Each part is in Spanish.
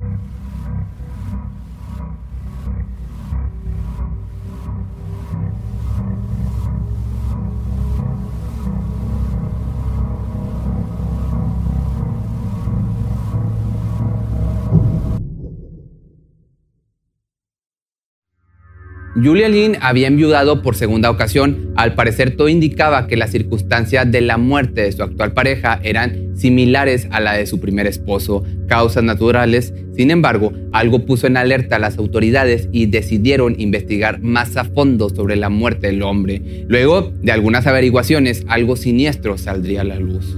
you Julia Lynn había enviudado por segunda ocasión. Al parecer todo indicaba que las circunstancias de la muerte de su actual pareja eran similares a la de su primer esposo, causas naturales. Sin embargo, algo puso en alerta a las autoridades y decidieron investigar más a fondo sobre la muerte del hombre. Luego de algunas averiguaciones, algo siniestro saldría a la luz.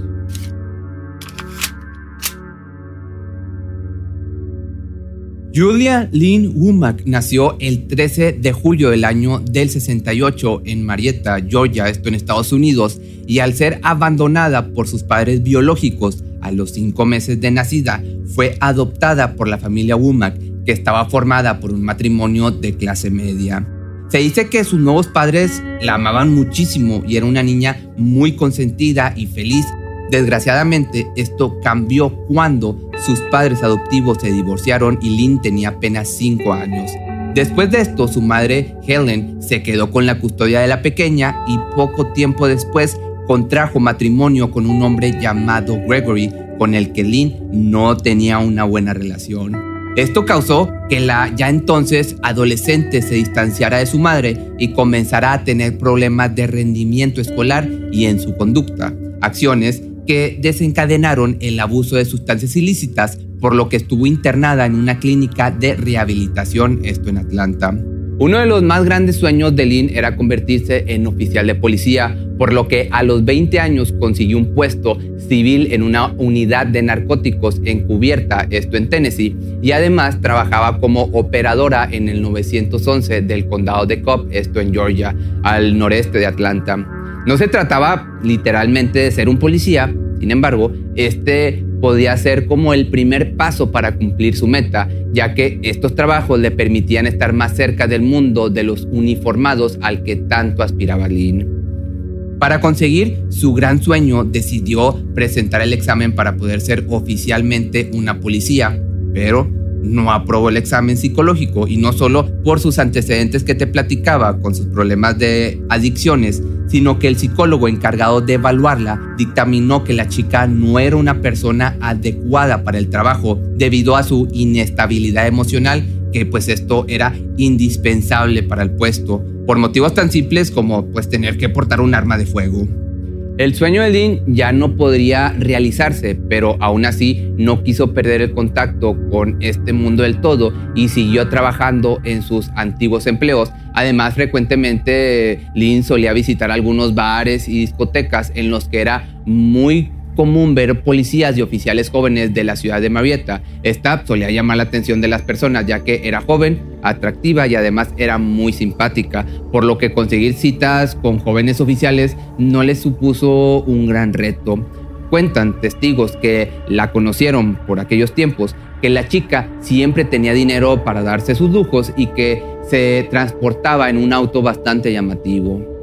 Julia Lynn Womack nació el 13 de julio del año del 68 en Marietta, Georgia, esto en Estados Unidos, y al ser abandonada por sus padres biológicos a los cinco meses de nacida, fue adoptada por la familia Womack, que estaba formada por un matrimonio de clase media. Se dice que sus nuevos padres la amaban muchísimo y era una niña muy consentida y feliz. Desgraciadamente, esto cambió cuando sus padres adoptivos se divorciaron y Lynn tenía apenas 5 años. Después de esto, su madre, Helen, se quedó con la custodia de la pequeña y poco tiempo después contrajo matrimonio con un hombre llamado Gregory, con el que Lynn no tenía una buena relación. Esto causó que la ya entonces adolescente se distanciara de su madre y comenzara a tener problemas de rendimiento escolar y en su conducta, acciones que desencadenaron el abuso de sustancias ilícitas, por lo que estuvo internada en una clínica de rehabilitación, esto en Atlanta. Uno de los más grandes sueños de Lynn era convertirse en oficial de policía, por lo que a los 20 años consiguió un puesto civil en una unidad de narcóticos encubierta, esto en Tennessee, y además trabajaba como operadora en el 911 del condado de Cobb, esto en Georgia, al noreste de Atlanta. No se trataba literalmente de ser un policía, sin embargo, este podía ser como el primer paso para cumplir su meta, ya que estos trabajos le permitían estar más cerca del mundo de los uniformados al que tanto aspiraba Lynn. Para conseguir su gran sueño, decidió presentar el examen para poder ser oficialmente una policía, pero no aprobó el examen psicológico y no solo por sus antecedentes que te platicaba con sus problemas de adicciones, sino que el psicólogo encargado de evaluarla dictaminó que la chica no era una persona adecuada para el trabajo debido a su inestabilidad emocional, que pues esto era indispensable para el puesto, por motivos tan simples como pues tener que portar un arma de fuego. El sueño de Lynn ya no podría realizarse, pero aún así no quiso perder el contacto con este mundo del todo y siguió trabajando en sus antiguos empleos. Además, frecuentemente Lynn solía visitar algunos bares y discotecas en los que era muy común ver policías y oficiales jóvenes de la ciudad de Marietta. Esta solía llamar la atención de las personas ya que era joven, atractiva y además era muy simpática, por lo que conseguir citas con jóvenes oficiales no les supuso un gran reto. Cuentan testigos que la conocieron por aquellos tiempos que la chica siempre tenía dinero para darse sus lujos y que se transportaba en un auto bastante llamativo.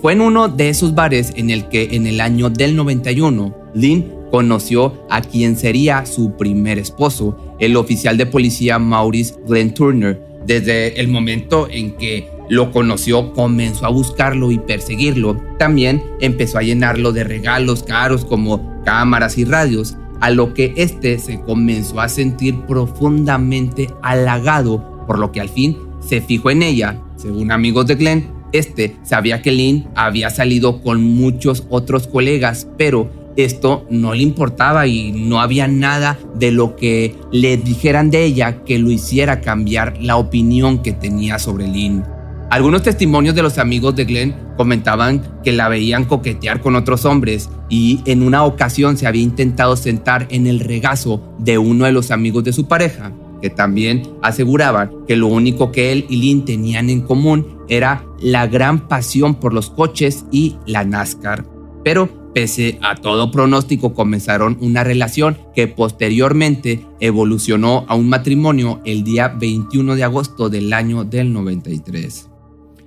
Fue en uno de esos bares en el que en el año del 91 Lynn conoció a quien sería su primer esposo, el oficial de policía Maurice Glenn Turner. Desde el momento en que lo conoció, comenzó a buscarlo y perseguirlo. También empezó a llenarlo de regalos caros como cámaras y radios, a lo que éste se comenzó a sentir profundamente halagado, por lo que al fin se fijó en ella. Según amigos de Glenn, este sabía que Lynn había salido con muchos otros colegas, pero esto no le importaba y no había nada de lo que le dijeran de ella que lo hiciera cambiar la opinión que tenía sobre Lynn. Algunos testimonios de los amigos de Glenn comentaban que la veían coquetear con otros hombres y en una ocasión se había intentado sentar en el regazo de uno de los amigos de su pareja. que también aseguraban que lo único que él y Lynn tenían en común era la gran pasión por los coches y la NASCAR. Pero pese a todo pronóstico comenzaron una relación que posteriormente evolucionó a un matrimonio el día 21 de agosto del año del 93.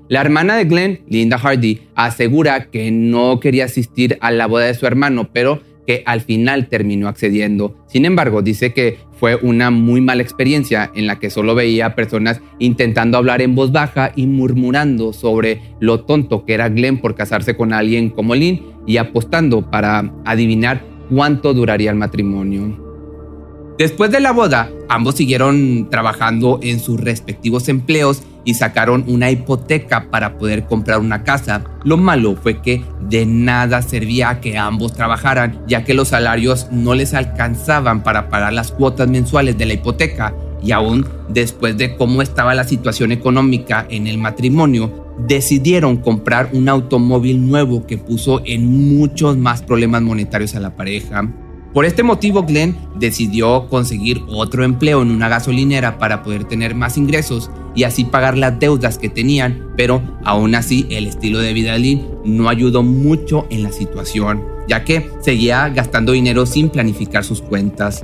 La hermana de Glenn, Linda Hardy, asegura que no quería asistir a la boda de su hermano, pero que al final terminó accediendo. Sin embargo, dice que fue una muy mala experiencia en la que solo veía personas intentando hablar en voz baja y murmurando sobre lo tonto que era Glenn por casarse con alguien como Lynn y apostando para adivinar cuánto duraría el matrimonio. Después de la boda, ambos siguieron trabajando en sus respectivos empleos y sacaron una hipoteca para poder comprar una casa. Lo malo fue que de nada servía que ambos trabajaran, ya que los salarios no les alcanzaban para pagar las cuotas mensuales de la hipoteca. Y aún después de cómo estaba la situación económica en el matrimonio, decidieron comprar un automóvil nuevo que puso en muchos más problemas monetarios a la pareja. Por este motivo, Glenn decidió conseguir otro empleo en una gasolinera para poder tener más ingresos y así pagar las deudas que tenían, pero aún así el estilo de vida de Lynn no ayudó mucho en la situación, ya que seguía gastando dinero sin planificar sus cuentas.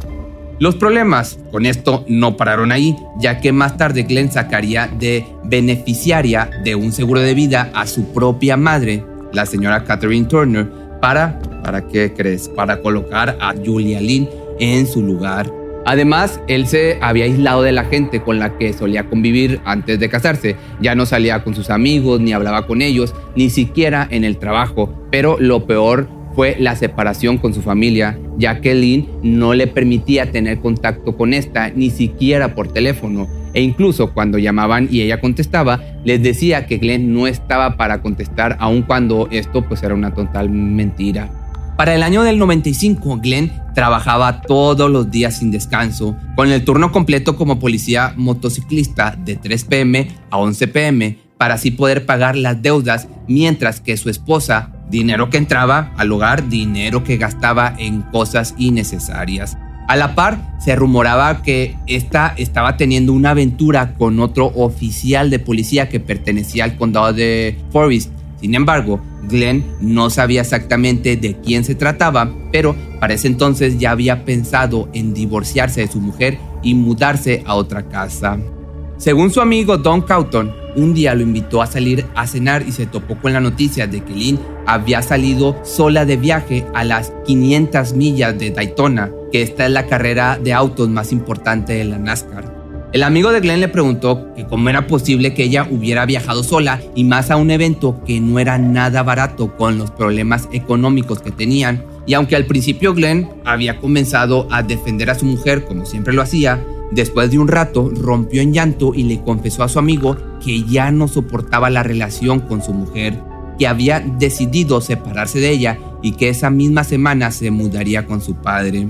Los problemas con esto no pararon ahí, ya que más tarde Glenn sacaría de beneficiaria de un seguro de vida a su propia madre, la señora Catherine Turner, para, ¿para qué crees? Para colocar a Julia Lynn en su lugar. Además, él se había aislado de la gente con la que solía convivir antes de casarse. Ya no salía con sus amigos, ni hablaba con ellos, ni siquiera en el trabajo. Pero lo peor fue la separación con su familia, ya que Lynn no le permitía tener contacto con esta, ni siquiera por teléfono e incluso cuando llamaban y ella contestaba, les decía que Glenn no estaba para contestar, aun cuando esto pues era una total mentira. Para el año del 95, Glenn trabajaba todos los días sin descanso, con el turno completo como policía motociclista de 3 pm a 11 pm, para así poder pagar las deudas, mientras que su esposa, dinero que entraba al hogar, dinero que gastaba en cosas innecesarias. A la par, se rumoraba que esta estaba teniendo una aventura con otro oficial de policía que pertenecía al condado de Forest. Sin embargo, Glenn no sabía exactamente de quién se trataba, pero para ese entonces ya había pensado en divorciarse de su mujer y mudarse a otra casa. Según su amigo Don Cauton, un día lo invitó a salir a cenar y se topó con la noticia de que Lynn había salido sola de viaje a las 500 millas de Daytona, que esta es la carrera de autos más importante de la NASCAR. El amigo de Glenn le preguntó que cómo era posible que ella hubiera viajado sola y más a un evento que no era nada barato con los problemas económicos que tenían. Y aunque al principio Glenn había comenzado a defender a su mujer como siempre lo hacía, Después de un rato rompió en llanto y le confesó a su amigo que ya no soportaba la relación con su mujer, que había decidido separarse de ella y que esa misma semana se mudaría con su padre.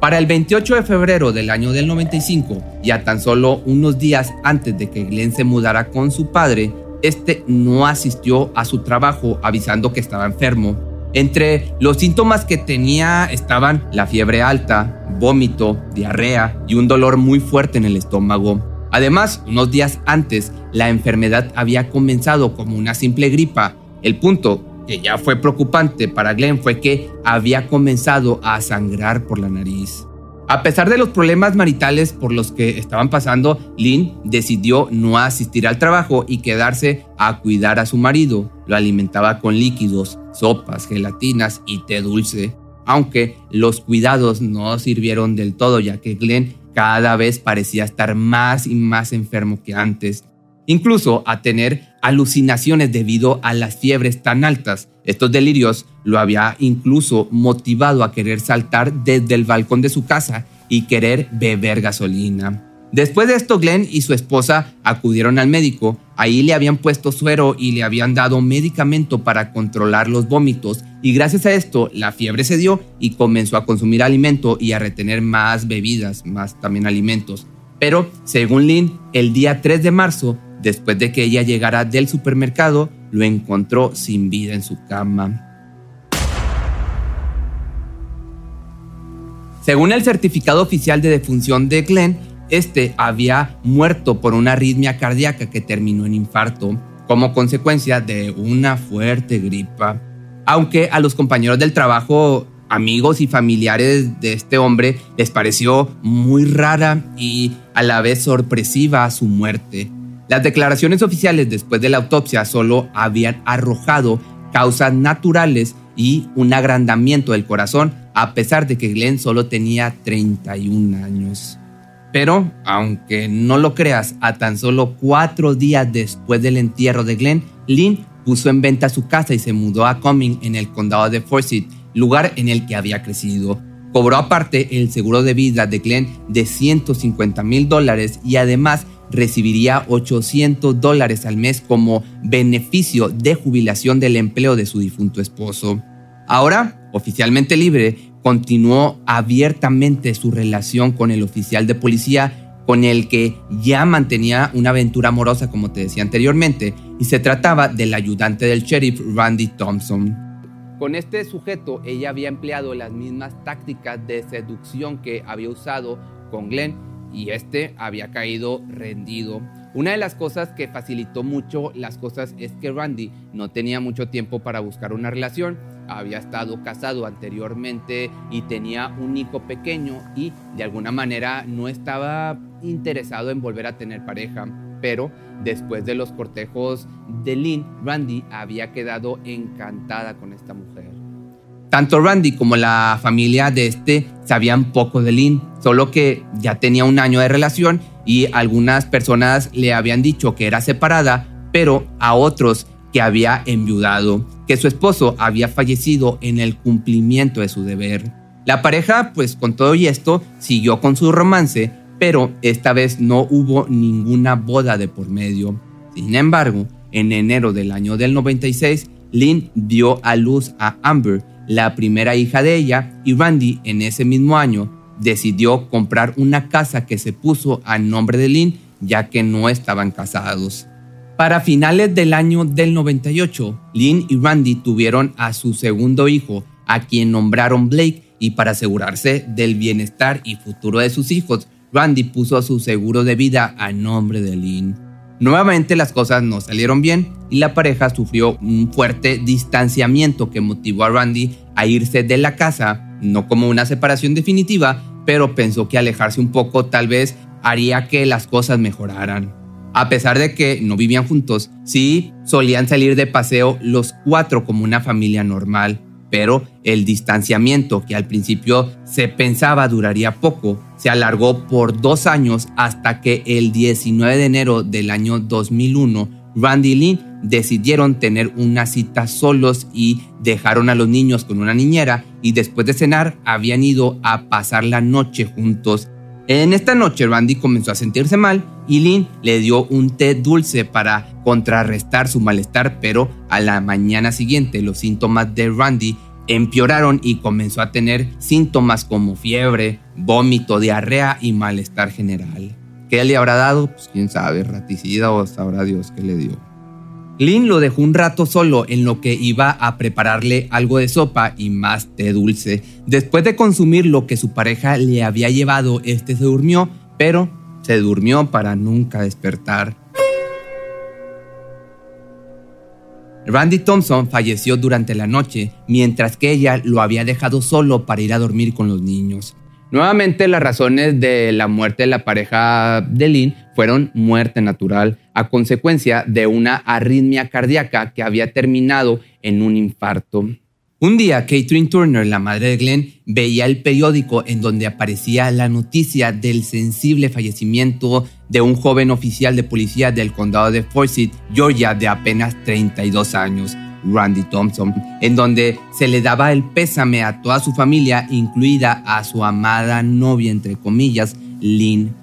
Para el 28 de febrero del año del 95, ya tan solo unos días antes de que Glenn se mudara con su padre, este no asistió a su trabajo avisando que estaba enfermo entre los síntomas que tenía estaban la fiebre alta, vómito, diarrea y un dolor muy fuerte en el estómago. Además, unos días antes, la enfermedad había comenzado como una simple gripa. El punto que ya fue preocupante para Glenn fue que había comenzado a sangrar por la nariz. A pesar de los problemas maritales por los que estaban pasando, Lynn decidió no asistir al trabajo y quedarse a cuidar a su marido. Lo alimentaba con líquidos, sopas, gelatinas y té dulce. Aunque los cuidados no sirvieron del todo ya que Glenn cada vez parecía estar más y más enfermo que antes incluso a tener alucinaciones debido a las fiebres tan altas. Estos delirios lo había incluso motivado a querer saltar desde el balcón de su casa y querer beber gasolina. Después de esto, Glenn y su esposa acudieron al médico. Ahí le habían puesto suero y le habían dado medicamento para controlar los vómitos. Y gracias a esto, la fiebre se dio y comenzó a consumir alimento y a retener más bebidas, más también alimentos. Pero, según Lynn, el día 3 de marzo Después de que ella llegara del supermercado, lo encontró sin vida en su cama. Según el certificado oficial de defunción de Glenn, este había muerto por una arritmia cardíaca que terminó en infarto como consecuencia de una fuerte gripa. Aunque a los compañeros del trabajo, amigos y familiares de este hombre les pareció muy rara y a la vez sorpresiva su muerte. Las declaraciones oficiales después de la autopsia solo habían arrojado causas naturales y un agrandamiento del corazón, a pesar de que Glenn solo tenía 31 años. Pero, aunque no lo creas, a tan solo cuatro días después del entierro de Glenn, Lynn puso en venta su casa y se mudó a Cumming en el condado de Forsyth, lugar en el que había crecido. Cobró aparte el seguro de vida de Glenn de 150 mil dólares y además recibiría 800 dólares al mes como beneficio de jubilación del empleo de su difunto esposo. Ahora, oficialmente libre, continuó abiertamente su relación con el oficial de policía con el que ya mantenía una aventura amorosa, como te decía anteriormente, y se trataba del ayudante del sheriff Randy Thompson. Con este sujeto ella había empleado las mismas tácticas de seducción que había usado con Glenn y este había caído rendido. Una de las cosas que facilitó mucho las cosas es que Randy no tenía mucho tiempo para buscar una relación había estado casado anteriormente y tenía un hijo pequeño y de alguna manera no estaba interesado en volver a tener pareja. Pero después de los cortejos de Lynn, Randy había quedado encantada con esta mujer. Tanto Randy como la familia de este sabían poco de Lynn, solo que ya tenía un año de relación y algunas personas le habían dicho que era separada, pero a otros que había enviudado, que su esposo había fallecido en el cumplimiento de su deber. La pareja, pues con todo y esto, siguió con su romance, pero esta vez no hubo ninguna boda de por medio. Sin embargo, en enero del año del 96, Lynn dio a luz a Amber, la primera hija de ella, y Randy en ese mismo año decidió comprar una casa que se puso a nombre de Lynn ya que no estaban casados. Para finales del año del 98, Lynn y Randy tuvieron a su segundo hijo, a quien nombraron Blake, y para asegurarse del bienestar y futuro de sus hijos, Randy puso su seguro de vida a nombre de Lynn. Nuevamente las cosas no salieron bien y la pareja sufrió un fuerte distanciamiento que motivó a Randy a irse de la casa, no como una separación definitiva, pero pensó que alejarse un poco tal vez haría que las cosas mejoraran. A pesar de que no vivían juntos, sí solían salir de paseo los cuatro como una familia normal, pero el distanciamiento que al principio se pensaba duraría poco, se alargó por dos años hasta que el 19 de enero del año 2001, Randy y Lynn decidieron tener una cita solos y dejaron a los niños con una niñera y después de cenar habían ido a pasar la noche juntos. En esta noche Randy comenzó a sentirse mal y Lynn le dio un té dulce para contrarrestar su malestar, pero a la mañana siguiente los síntomas de Randy empeoraron y comenzó a tener síntomas como fiebre, vómito, diarrea y malestar general. ¿Qué le habrá dado? Pues quién sabe, raticida o sabrá Dios qué le dio. Lynn lo dejó un rato solo en lo que iba a prepararle algo de sopa y más té dulce. Después de consumir lo que su pareja le había llevado, este se durmió, pero se durmió para nunca despertar. Randy Thompson falleció durante la noche, mientras que ella lo había dejado solo para ir a dormir con los niños. Nuevamente las razones de la muerte de la pareja de Lynn fueron muerte natural a consecuencia de una arritmia cardíaca que había terminado en un infarto. Un día, Catherine Turner, la madre de Glenn, veía el periódico en donde aparecía la noticia del sensible fallecimiento de un joven oficial de policía del condado de Forsyth, Georgia, de apenas 32 años. Randy Thompson, en donde se le daba el pésame a toda su familia, incluida a su amada novia, entre comillas, Lynn.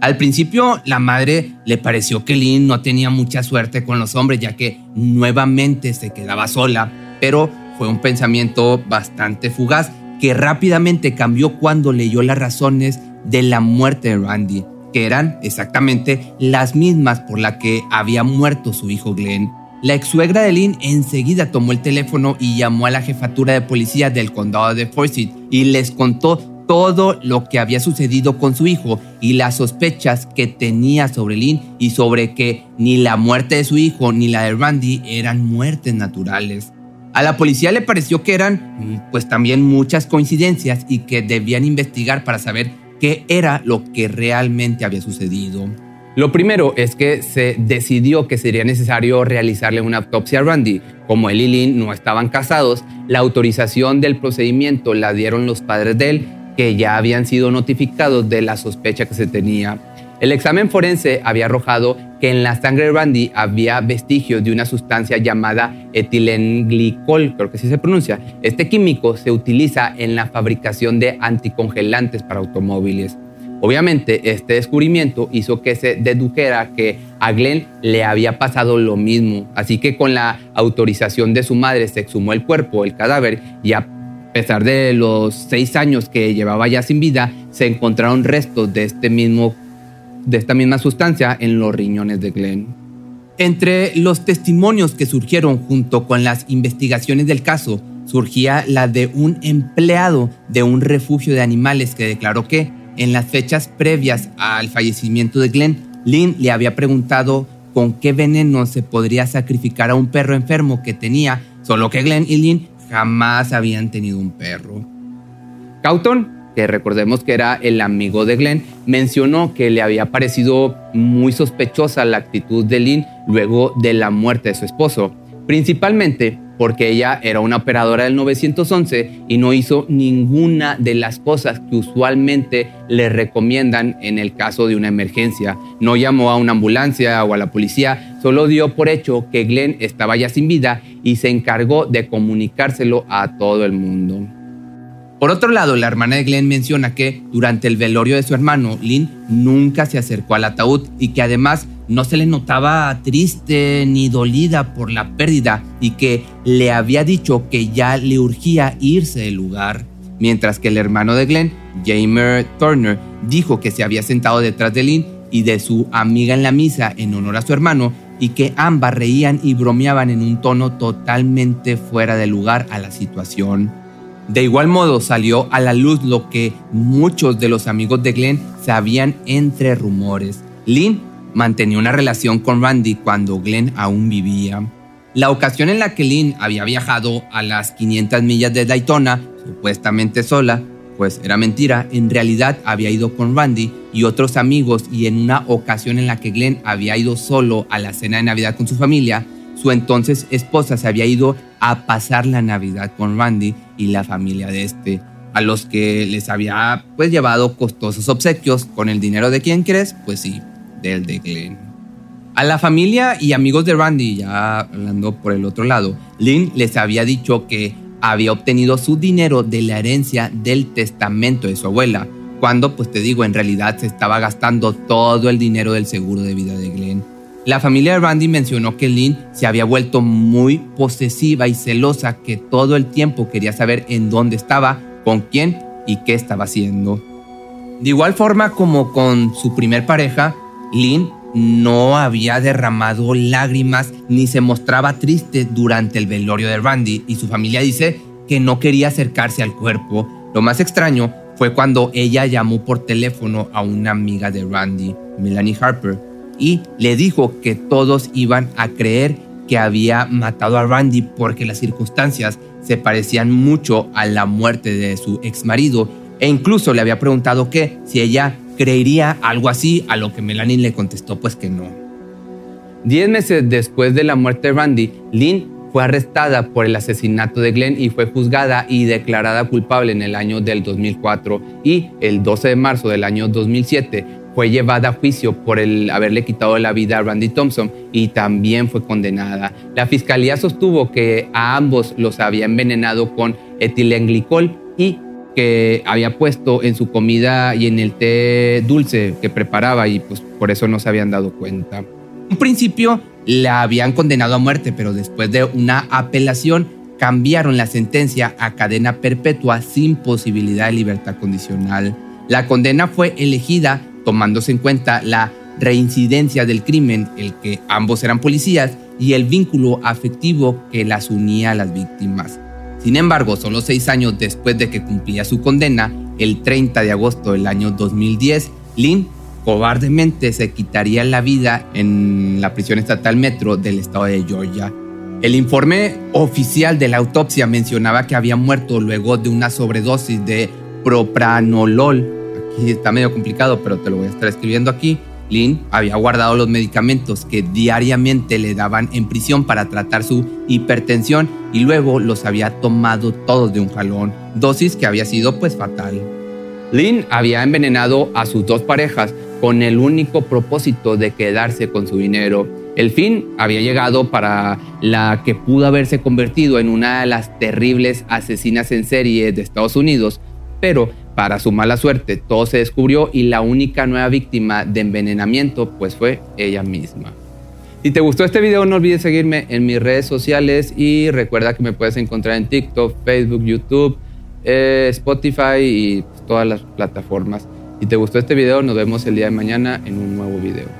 Al principio, la madre le pareció que Lynn no tenía mucha suerte con los hombres, ya que nuevamente se quedaba sola, pero fue un pensamiento bastante fugaz que rápidamente cambió cuando leyó las razones de la muerte de Randy, que eran exactamente las mismas por las que había muerto su hijo Glenn. La ex suegra de Lynn enseguida tomó el teléfono y llamó a la jefatura de policía del condado de Forsyth y les contó todo lo que había sucedido con su hijo y las sospechas que tenía sobre Lynn y sobre que ni la muerte de su hijo ni la de Randy eran muertes naturales. A la policía le pareció que eran pues también muchas coincidencias y que debían investigar para saber qué era lo que realmente había sucedido. Lo primero es que se decidió que sería necesario realizarle una autopsia a Randy. Como él y Lynn no estaban casados, la autorización del procedimiento la dieron los padres de él, que ya habían sido notificados de la sospecha que se tenía. El examen forense había arrojado que en la sangre de Randy había vestigios de una sustancia llamada etilenglicol, creo que así se pronuncia. Este químico se utiliza en la fabricación de anticongelantes para automóviles. Obviamente, este descubrimiento hizo que se dedujera que a Glenn le había pasado lo mismo, así que con la autorización de su madre se exhumó el cuerpo, el cadáver, y a pesar de los seis años que llevaba ya sin vida, se encontraron restos de, este mismo, de esta misma sustancia en los riñones de Glenn. Entre los testimonios que surgieron junto con las investigaciones del caso, surgía la de un empleado de un refugio de animales que declaró que en las fechas previas al fallecimiento de Glenn, Lynn le había preguntado con qué veneno se podría sacrificar a un perro enfermo que tenía, solo que Glenn y Lynn jamás habían tenido un perro. Cauton, que recordemos que era el amigo de Glenn, mencionó que le había parecido muy sospechosa la actitud de Lynn luego de la muerte de su esposo, principalmente porque ella era una operadora del 911 y no hizo ninguna de las cosas que usualmente le recomiendan en el caso de una emergencia. No llamó a una ambulancia o a la policía, solo dio por hecho que Glenn estaba ya sin vida y se encargó de comunicárselo a todo el mundo. Por otro lado, la hermana de Glenn menciona que durante el velorio de su hermano, Lynn nunca se acercó al ataúd y que además no se le notaba triste ni dolida por la pérdida y que le había dicho que ya le urgía irse del lugar. Mientras que el hermano de Glenn, Jamer Turner, dijo que se había sentado detrás de Lynn y de su amiga en la misa en honor a su hermano y que ambas reían y bromeaban en un tono totalmente fuera de lugar a la situación. De igual modo salió a la luz lo que muchos de los amigos de Glenn sabían entre rumores. Lynn mantenía una relación con Randy cuando Glenn aún vivía. La ocasión en la que Lynn había viajado a las 500 millas de Daytona, supuestamente sola, pues era mentira, en realidad había ido con Randy y otros amigos y en una ocasión en la que Glenn había ido solo a la cena de Navidad con su familia, su entonces esposa se había ido a pasar la Navidad con Randy y la familia de este, a los que les había pues llevado costosos obsequios con el dinero de quien crees, pues sí, del de Glenn. A la familia y amigos de Randy, ya hablando por el otro lado, Lynn les había dicho que había obtenido su dinero de la herencia del testamento de su abuela, cuando, pues te digo, en realidad se estaba gastando todo el dinero del seguro de vida de Glenn. La familia de Randy mencionó que Lynn se había vuelto muy posesiva y celosa, que todo el tiempo quería saber en dónde estaba, con quién y qué estaba haciendo. De igual forma como con su primer pareja, Lynn no había derramado lágrimas ni se mostraba triste durante el velorio de Randy y su familia dice que no quería acercarse al cuerpo. Lo más extraño fue cuando ella llamó por teléfono a una amiga de Randy, Melanie Harper, y le dijo que todos iban a creer que había matado a Randy porque las circunstancias se parecían mucho a la muerte de su ex marido e incluso le había preguntado que si ella creería algo así, a lo que Melanie le contestó pues que no. Diez meses después de la muerte de Randy, Lynn fue arrestada por el asesinato de Glenn y fue juzgada y declarada culpable en el año del 2004 y el 12 de marzo del año 2007 fue llevada a juicio por el haberle quitado la vida a Randy Thompson y también fue condenada. La fiscalía sostuvo que a ambos los había envenenado con etilenglicol y que había puesto en su comida y en el té dulce que preparaba y pues por eso no se habían dado cuenta. En principio la habían condenado a muerte, pero después de una apelación cambiaron la sentencia a cadena perpetua sin posibilidad de libertad condicional. La condena fue elegida tomándose en cuenta la reincidencia del crimen, el que ambos eran policías, y el vínculo afectivo que las unía a las víctimas. Sin embargo, solo seis años después de que cumplía su condena, el 30 de agosto del año 2010, Lynn cobardemente se quitaría la vida en la prisión estatal Metro del estado de Georgia. El informe oficial de la autopsia mencionaba que había muerto luego de una sobredosis de propranolol. Está medio complicado, pero te lo voy a estar escribiendo aquí. Lynn había guardado los medicamentos que diariamente le daban en prisión para tratar su hipertensión y luego los había tomado todos de un jalón, dosis que había sido pues fatal. Lynn había envenenado a sus dos parejas con el único propósito de quedarse con su dinero. El fin había llegado para la que pudo haberse convertido en una de las terribles asesinas en serie de Estados Unidos, pero para su mala suerte, todo se descubrió y la única nueva víctima de envenenamiento pues fue ella misma. Si te gustó este video no olvides seguirme en mis redes sociales y recuerda que me puedes encontrar en TikTok, Facebook, YouTube, eh, Spotify y todas las plataformas. Si te gustó este video nos vemos el día de mañana en un nuevo video.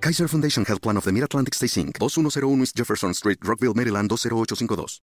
Kaiser Foundation Health Plan of the Mid-Atlantic Stay Inc. 2101 East Jefferson Street, Rockville, Maryland 20852.